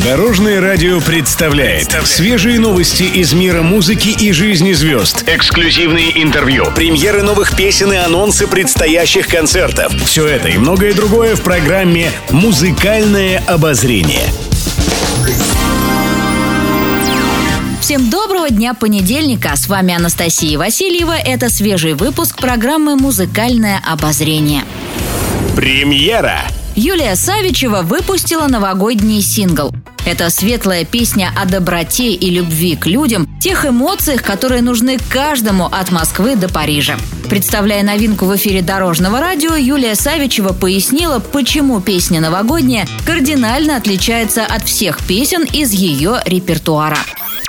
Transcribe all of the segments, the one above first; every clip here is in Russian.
Дорожное радио представляет свежие новости из мира музыки и жизни звезд. Эксклюзивные интервью, премьеры новых песен и анонсы предстоящих концертов. Все это и многое другое в программе «Музыкальное обозрение». Всем доброго дня понедельника. С вами Анастасия Васильева. Это свежий выпуск программы «Музыкальное обозрение». Премьера. Юлия Савичева выпустила новогодний сингл. Это светлая песня о доброте и любви к людям, тех эмоциях, которые нужны каждому от Москвы до Парижа. Представляя новинку в эфире Дорожного радио, Юлия Савичева пояснила, почему песня новогодняя кардинально отличается от всех песен из ее репертуара.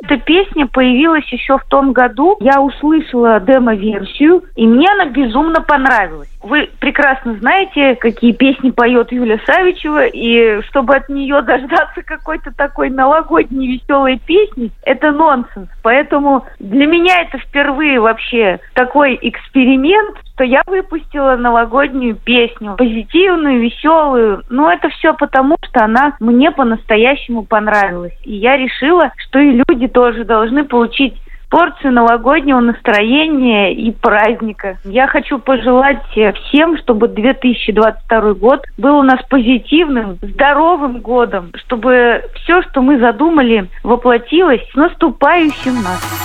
Эта песня появилась еще в том году. Я услышала демо-версию, и мне она безумно понравилась. Вы прекрасно знаете, какие песни поет Юля Савичева, и чтобы от нее дождаться какой-то такой новогодней веселой песни, это нонсенс. Поэтому для меня это впервые вообще такой эксперимент, что я выпустила новогоднюю песню, позитивную, веселую. Но это все потому, что она мне по-настоящему понравилась. И я решила, что и люди тоже должны получить порцию новогоднего настроения и праздника. Я хочу пожелать всем, чтобы 2022 год был у нас позитивным, здоровым годом, чтобы все, что мы задумали, воплотилось с наступающим нас.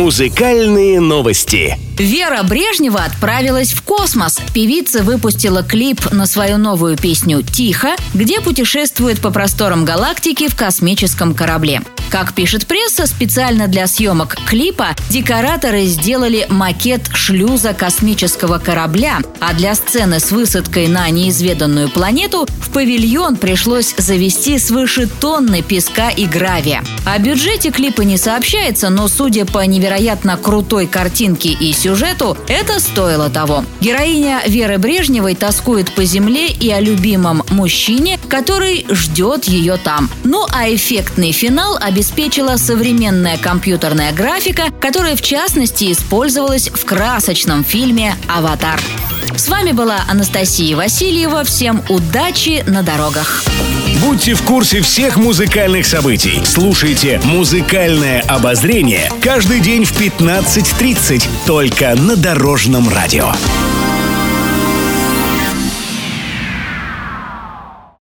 Музыкальные новости. Вера Брежнева отправилась в космос. Певица выпустила клип на свою новую песню «Тихо», где путешествует по просторам галактики в космическом корабле. Как пишет пресса, специально для съемок клипа декораторы сделали макет шлюза космического корабля, а для сцены с высадкой на неизведанную планету в павильон пришлось завести свыше тонны песка и гравия. О бюджете клипа не сообщается, но судя по невероятно крутой картинке и сюжету, это стоило того. Героиня Веры Брежневой тоскует по земле и о любимом мужчине, который ждет ее там. Ну а эффектный финал обязательно обеспечила современная компьютерная графика, которая в частности использовалась в красочном фильме «Аватар». С вами была Анастасия Васильева. Всем удачи на дорогах. Будьте в курсе всех музыкальных событий. Слушайте «Музыкальное обозрение» каждый день в 15.30 только на Дорожном радио.